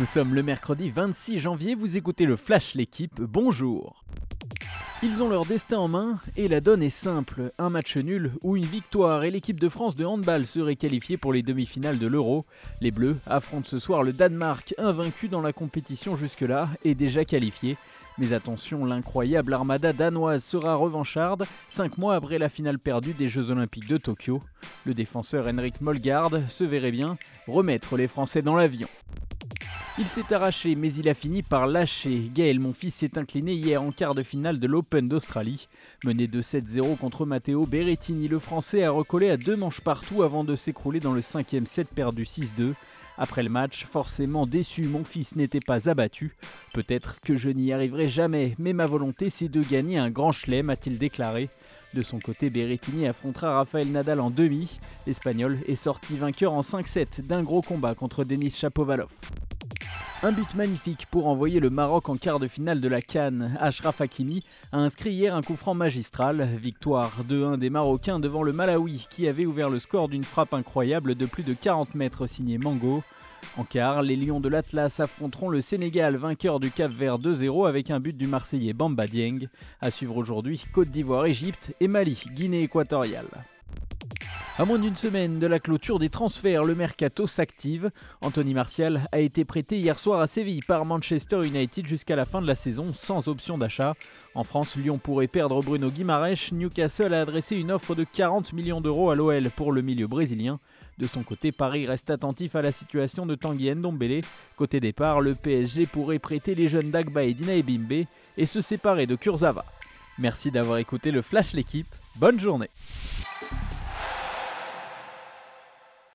Nous sommes le mercredi 26 janvier, vous écoutez le Flash L'équipe, bonjour ils ont leur destin en main et la donne est simple. Un match nul ou une victoire et l'équipe de France de handball serait qualifiée pour les demi-finales de l'Euro. Les Bleus affrontent ce soir le Danemark, invaincu dans la compétition jusque-là et déjà qualifié. Mais attention, l'incroyable armada danoise sera revancharde, 5 mois après la finale perdue des Jeux Olympiques de Tokyo. Le défenseur Henrik Molgaard se verrait bien remettre les Français dans l'avion. Il s'est arraché, mais il a fini par lâcher. Gaël Monfils s'est incliné hier en quart de finale de l'Open d'Australie. Mené de 7-0 contre Matteo Berrettini, le Français a recollé à deux manches partout avant de s'écrouler dans le cinquième set perdu 6-2. Après le match, forcément déçu, mon fils n'était pas abattu. Peut-être que je n'y arriverai jamais, mais ma volonté c'est de gagner un grand chelem, a-t-il déclaré. De son côté, Berrettini affrontera Rafael Nadal en demi. L'Espagnol est sorti vainqueur en 5-7 d'un gros combat contre Denis Chapovalov. Un but magnifique pour envoyer le Maroc en quart de finale de la Cannes. Ashraf Hakimi a inscrit hier un coup franc magistral. Victoire 2-1 des Marocains devant le Malawi qui avait ouvert le score d'une frappe incroyable de plus de 40 mètres signé Mango. En quart, les Lions de l'Atlas affronteront le Sénégal, vainqueur du Cap Vert 2-0 avec un but du Marseillais Bamba Dieng. À suivre aujourd'hui Côte d'Ivoire, Égypte et Mali, Guinée équatoriale. À moins d'une semaine de la clôture des transferts, le mercato s'active. Anthony Martial a été prêté hier soir à Séville par Manchester United jusqu'à la fin de la saison sans option d'achat. En France, Lyon pourrait perdre Bruno Guimaraes. Newcastle a adressé une offre de 40 millions d'euros à l'OL pour le milieu brésilien. De son côté, Paris reste attentif à la situation de Tanguy Ndombele. Côté départ, le PSG pourrait prêter les jeunes Dagba et Dina Ebimbe et se séparer de Kurzawa. Merci d'avoir écouté le Flash l'équipe. Bonne journée